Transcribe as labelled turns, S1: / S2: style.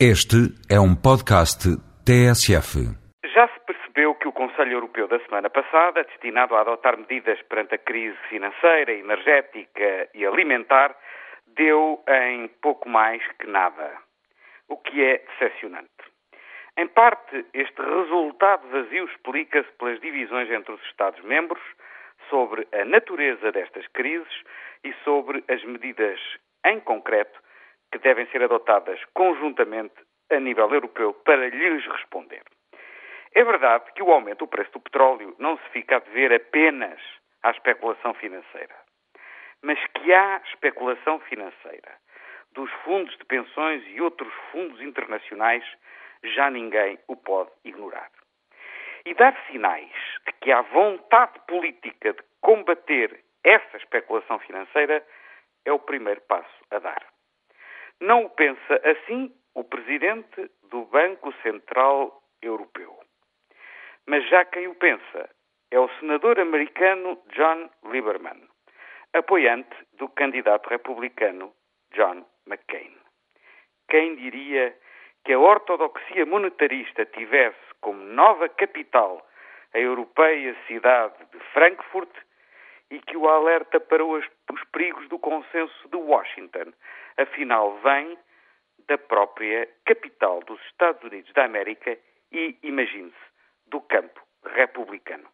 S1: Este é um podcast TSF.
S2: Já se percebeu que o Conselho Europeu da semana passada, destinado a adotar medidas perante a crise financeira, energética e alimentar, deu em pouco mais que nada. O que é decepcionante. Em parte, este resultado vazio explica-se pelas divisões entre os Estados-membros sobre a natureza destas crises e sobre as medidas em concreto que devem ser adotadas conjuntamente a nível europeu para lhes responder. É verdade que o aumento do preço do petróleo não se fica a dever apenas à especulação financeira, mas que há especulação financeira dos fundos de pensões e outros fundos internacionais, já ninguém o pode ignorar. E dar sinais de que há vontade política de combater essa especulação financeira é o primeiro passo a dar. Não o pensa assim o presidente do Banco Central Europeu. Mas já quem o pensa é o senador americano John Lieberman, apoiante do candidato republicano John McCain. Quem diria que a ortodoxia monetarista tivesse como nova capital a europeia cidade de Frankfurt e que o alerta para os, os perigos do consenso de Washington. Afinal, vem da própria capital dos Estados Unidos da América e, imagine-se, do campo republicano.